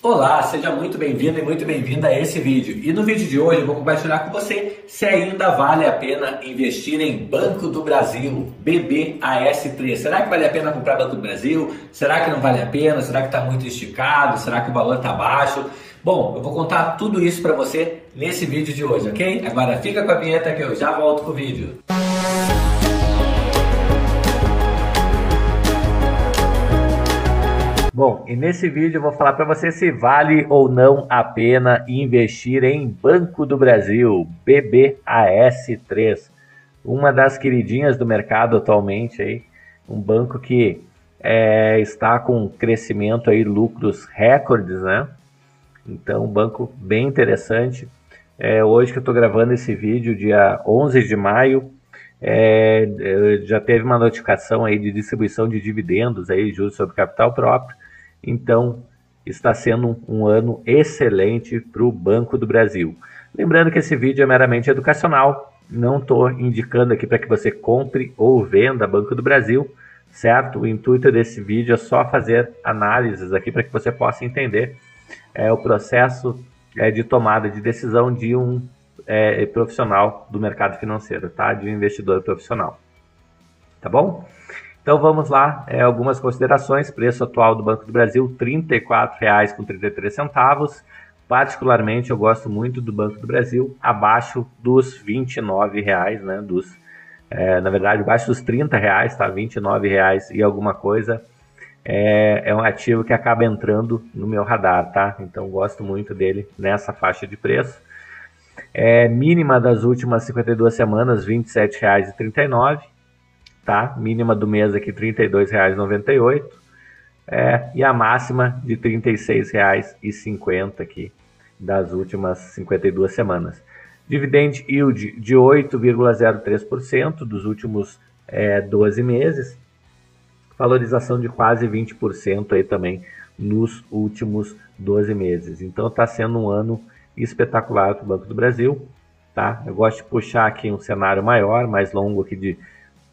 Olá, seja muito bem-vindo e muito bem-vinda a esse vídeo. E no vídeo de hoje eu vou compartilhar com você se ainda vale a pena investir em Banco do Brasil, BBAS3. Será que vale a pena comprar Banco do Brasil? Será que não vale a pena? Será que está muito esticado? Será que o valor está baixo? Bom, eu vou contar tudo isso para você nesse vídeo de hoje, ok? Agora fica com a vinheta que eu já volto com o vídeo. Bom, e nesse vídeo eu vou falar para você se vale ou não a pena investir em Banco do Brasil, BBAS3, uma das queridinhas do mercado atualmente aí, um banco que é, está com crescimento aí, lucros recordes, né? Então, um banco bem interessante. É, hoje que eu estou gravando esse vídeo, dia 11 de maio, é, já teve uma notificação aí de distribuição de dividendos aí, juros sobre capital próprio. Então, está sendo um, ano excelente para o Banco do Brasil. Lembrando que esse vídeo é meramente educacional, não estou indicando aqui para que você compre ou venda Banco do Brasil, certo? O intuito desse vídeo é só fazer análises aqui para que você possa entender é, o processo é, de tomada de decisão de um é, profissional do mercado financeiro, tá? De um investidor profissional. Tá bom? Então vamos lá, é, algumas considerações. Preço atual do Banco do Brasil, R$ 34,33. Particularmente, eu gosto muito do Banco do Brasil, abaixo dos R$ 29,00, né? Dos, é, na verdade, abaixo dos R$ 30,00, tá? R$ 29,00 e alguma coisa. É, é um ativo que acaba entrando no meu radar, tá? Então gosto muito dele nessa faixa de preço. É, mínima das últimas 52 semanas, R$ 27,39 tá? Mínima do mês aqui R$ 32,98 é, e a máxima de R$ 36,50 aqui das últimas 52 semanas. Dividend yield de 8,03% dos últimos é, 12 meses. Valorização de quase 20% aí também nos últimos 12 meses. Então está sendo um ano espetacular para o Banco do Brasil. Tá? Eu gosto de puxar aqui um cenário maior, mais longo aqui de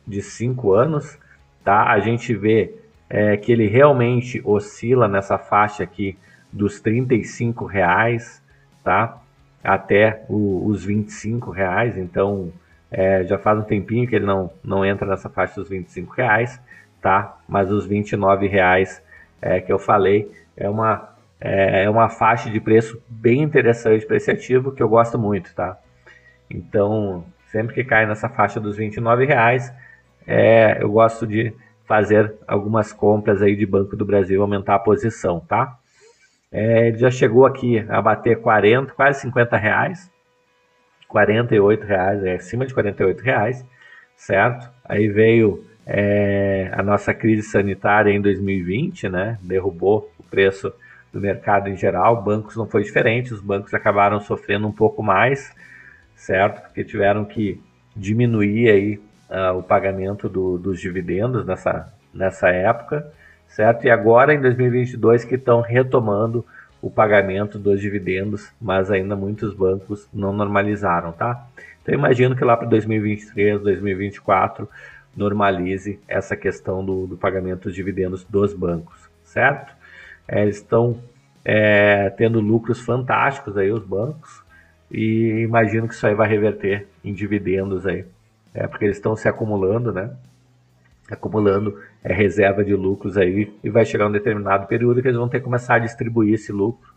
de 5 anos, tá? A gente vê é, que ele realmente oscila nessa faixa aqui dos 35 reais, tá? Até o, os 25 reais, então é, já faz um tempinho que ele não, não entra nessa faixa dos 25 reais, tá? Mas os 29 reais é, que eu falei é uma, é, é uma faixa de preço bem interessante para esse ativo que eu gosto muito, tá? Então, sempre que cai nessa faixa dos 29 reais, é, eu gosto de fazer algumas compras aí de Banco do Brasil, aumentar a posição, tá? É, ele já chegou aqui a bater 40, quase 50 reais, 48 reais, é acima de 48 reais, certo? Aí veio é, a nossa crise sanitária em 2020, né? Derrubou o preço do mercado em geral, bancos não foi diferente, os bancos acabaram sofrendo um pouco mais, certo? Porque tiveram que diminuir aí uh, o pagamento do, dos dividendos nessa, nessa época, certo? E agora em 2022 que estão retomando o pagamento dos dividendos, mas ainda muitos bancos não normalizaram, tá? Então imagino que lá para 2023, 2024 normalize essa questão do, do pagamento dos dividendos dos bancos, certo? É, eles estão é, tendo lucros fantásticos aí os bancos e imagino que isso aí vai reverter em dividendos aí é, porque eles estão se acumulando, né? Acumulando é, reserva de lucros aí e vai chegar um determinado período que eles vão ter que começar a distribuir esse lucro,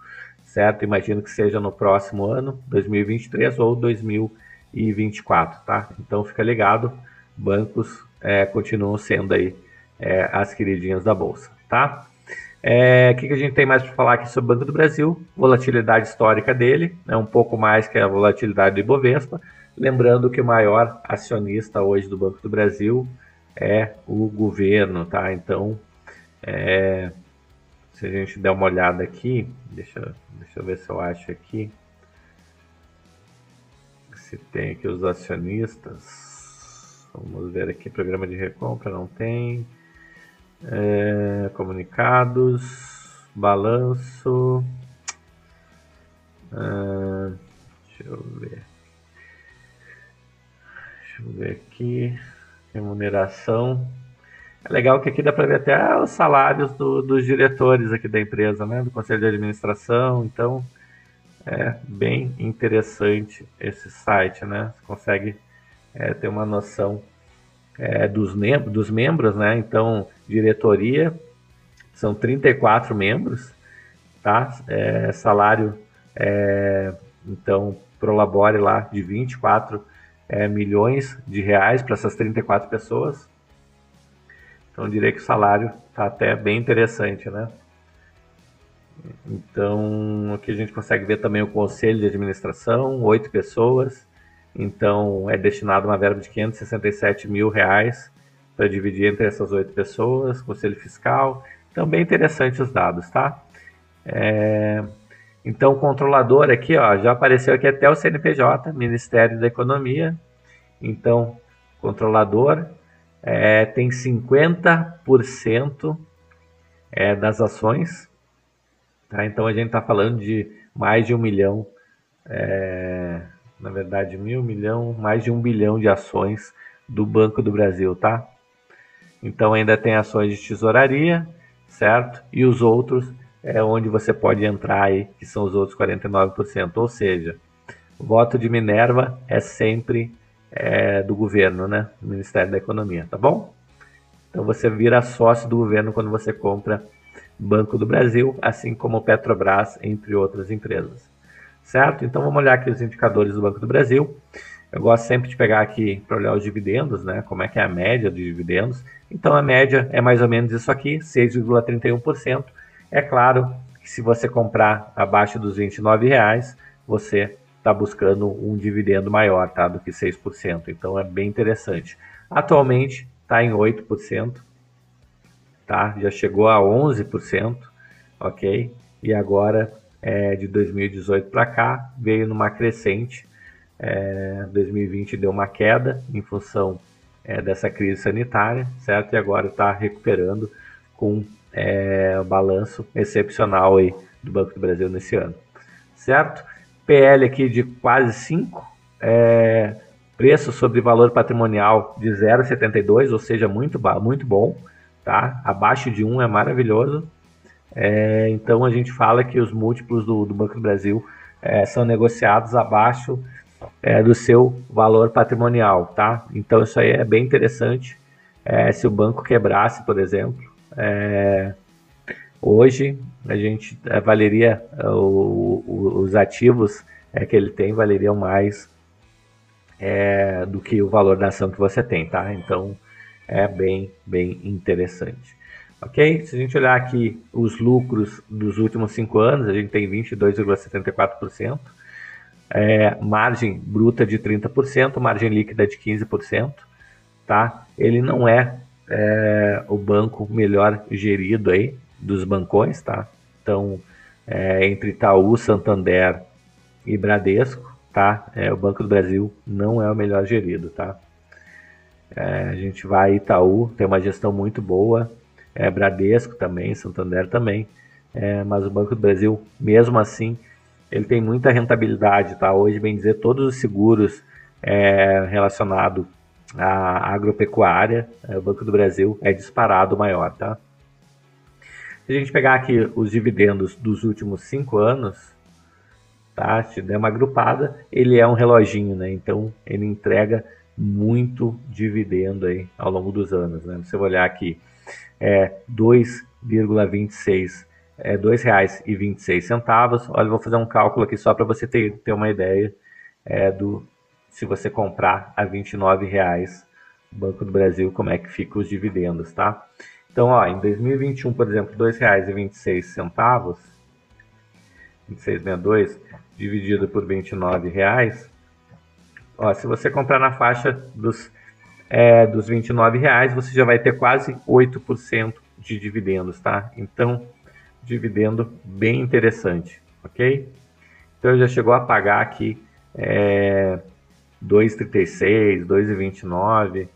certo? Imagino que seja no próximo ano, 2023 ou 2024, tá? Então fica ligado, bancos é, continuam sendo aí é, as queridinhas da bolsa, tá? É, o que, que, a gente tem mais para falar aqui sobre o Banco do Brasil? Volatilidade histórica dele, é né, um pouco mais que a volatilidade do Ibovespa, Lembrando que o maior acionista hoje do Banco do Brasil é o governo, tá? Então, é, se a gente der uma olhada aqui, deixa, deixa eu ver se eu acho aqui. Se tem aqui os acionistas. Vamos ver aqui, programa de recompra, não tem. É, comunicados, balanço. É, deixa eu ver. Deixa eu ver aqui. Remuneração. É legal que aqui dá para ver até os salários do, dos diretores aqui da empresa, né? Do conselho de administração. Então, é bem interessante esse site, né? Você consegue é, ter uma noção é, dos, dos membros, né? Então, diretoria são 34 membros, tá? É, salário, é, então, prolabore lá de 24 é, milhões de reais para essas 34 pessoas. Então, diria que o salário está até bem interessante, né? Então, aqui a gente consegue ver também o conselho de administração, oito pessoas. Então, é destinado uma verba de 567 mil reais para dividir entre essas oito pessoas, conselho fiscal. Então, interessante os dados, tá? É... Então, controlador aqui, ó, já apareceu aqui até o CNPJ, Ministério da Economia. Então, controlador é, tem 50% é, das ações Tá? Então a gente está falando de mais de um milhão, é, na verdade, mil milhão, mais de um bilhão de ações do Banco do Brasil, tá? Então ainda tem ações de tesouraria, certo? E os outros é onde você pode entrar aí, que são os outros 49%. Ou seja, o voto de Minerva é sempre é, do governo, né? Do Ministério da Economia, tá bom? Então você vira sócio do governo quando você compra Banco do Brasil, assim como Petrobras, entre outras empresas. Certo? Então vamos olhar aqui os indicadores do Banco do Brasil. Eu gosto sempre de pegar aqui para olhar os dividendos, né? Como é que é a média dos dividendos. Então a média é mais ou menos isso aqui, 6,31%. É claro que se você comprar abaixo dos R$ reais, você está buscando um dividendo maior, tá? Do que 6%. Então é bem interessante. Atualmente está em 8% tá? Já chegou a 11%, ok? E agora, é, de 2018 para cá, veio numa crescente. É, 2020 deu uma queda em função é, dessa crise sanitária, certo? E agora está recuperando com é, balanço excepcional aí do Banco do Brasil nesse ano, certo? PL aqui de quase 5, é, preço sobre valor patrimonial de 0,72, ou seja, muito, muito bom tá? Abaixo de 1 é maravilhoso. É, então a gente fala que os múltiplos do, do Banco do Brasil é, são negociados abaixo é, do seu valor patrimonial, tá? Então isso aí é bem interessante. É, se o banco quebrasse, por exemplo, é, hoje a gente é, valeria o, o, os ativos que ele tem valeriam mais do que o valor da ação que você tem, tá? Então é bem, bem interessante. Ok? Se a gente olhar aqui os lucros dos últimos cinco anos, a gente tem 22,74%, é, margem bruta de 30%, margem líquida de 15%, tá? Ele não é, é o banco melhor gerido aí dos bancões, tá? Então, é, entre Itaú, Santander e Bradesco, tá? É, o Banco do Brasil não é o melhor gerido, tá? É, a gente vai Itaú, tem uma gestão muito boa, é, Bradesco também, Santander também, é, mas o Banco do Brasil, mesmo assim, ele tem muita rentabilidade, tá? Hoje, bem dizer, todos os seguros é, relacionados à agropecuária, é, o Banco do Brasil é disparado maior, tá? Se a gente pegar aqui os dividendos dos últimos cinco anos, tá? Se der uma agrupada, ele é um reloginho, né? Então, ele entrega muito dividendo aí ao longo dos anos. Né? Você olhar aqui, é 2,26 é R$ 2,26. Olha, vou fazer um cálculo aqui só para você ter, ter uma ideia é, do se você comprar a R$ 29,00 Banco do Brasil, como é que fica os dividendos, tá? Então, ó, em 2021, por exemplo, R$ 2,26, 26,62 dividido por R$ 29,00 Ó, se você comprar na faixa dos, é, dos 29 reais, você já vai ter quase 8% de dividendos, tá? Então, dividendo bem interessante, ok? Então, já chegou a pagar aqui é, 2,36, 2,29.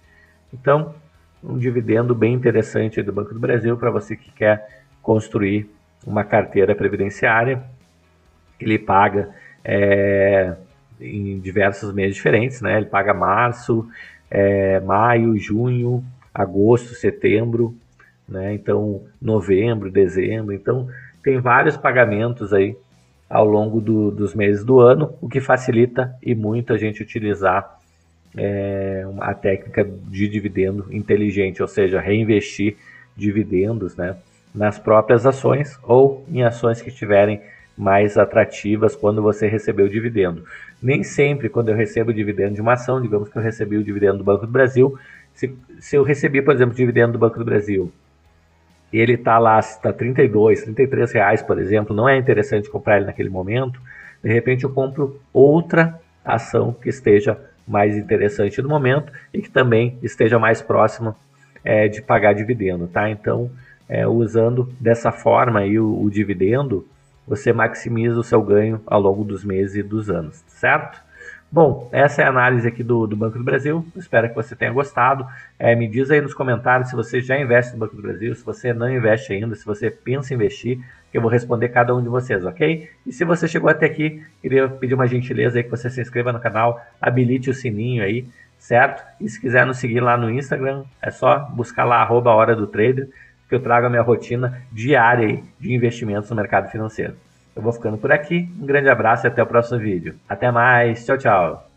Então, um dividendo bem interessante do Banco do Brasil para você que quer construir uma carteira previdenciária. Ele paga é, em diversos meses diferentes, né? Ele paga março, é, maio, junho, agosto, setembro, né? Então, novembro, dezembro. Então, tem vários pagamentos aí ao longo do, dos meses do ano, o que facilita e muito a gente utilizar é, a técnica de dividendo inteligente, ou seja, reinvestir dividendos né, nas próprias ações ou em ações que estiverem mais atrativas quando você recebeu o dividendo. Nem sempre, quando eu recebo o dividendo de uma ação, digamos que eu recebi o dividendo do Banco do Brasil, se, se eu recebi, por exemplo, o dividendo do Banco do Brasil e ele está lá, está 32, 33 reais, por exemplo, não é interessante comprar ele naquele momento, de repente eu compro outra ação que esteja mais interessante no momento e que também esteja mais próximo é, de pagar dividendo, tá? Então, é, usando dessa forma aí o, o dividendo, você maximiza o seu ganho ao longo dos meses e dos anos, certo? Bom, essa é a análise aqui do, do Banco do Brasil. Espero que você tenha gostado. É, me diz aí nos comentários se você já investe no Banco do Brasil, se você não investe ainda, se você pensa em investir, que eu vou responder cada um de vocês, ok? E se você chegou até aqui, queria pedir uma gentileza aí que você se inscreva no canal, habilite o sininho aí, certo? E se quiser nos seguir lá no Instagram, é só buscar lá arroba hora do trader, que eu trago a minha rotina diária aí de investimentos no mercado financeiro. Eu vou ficando por aqui. Um grande abraço e até o próximo vídeo. Até mais. Tchau, tchau.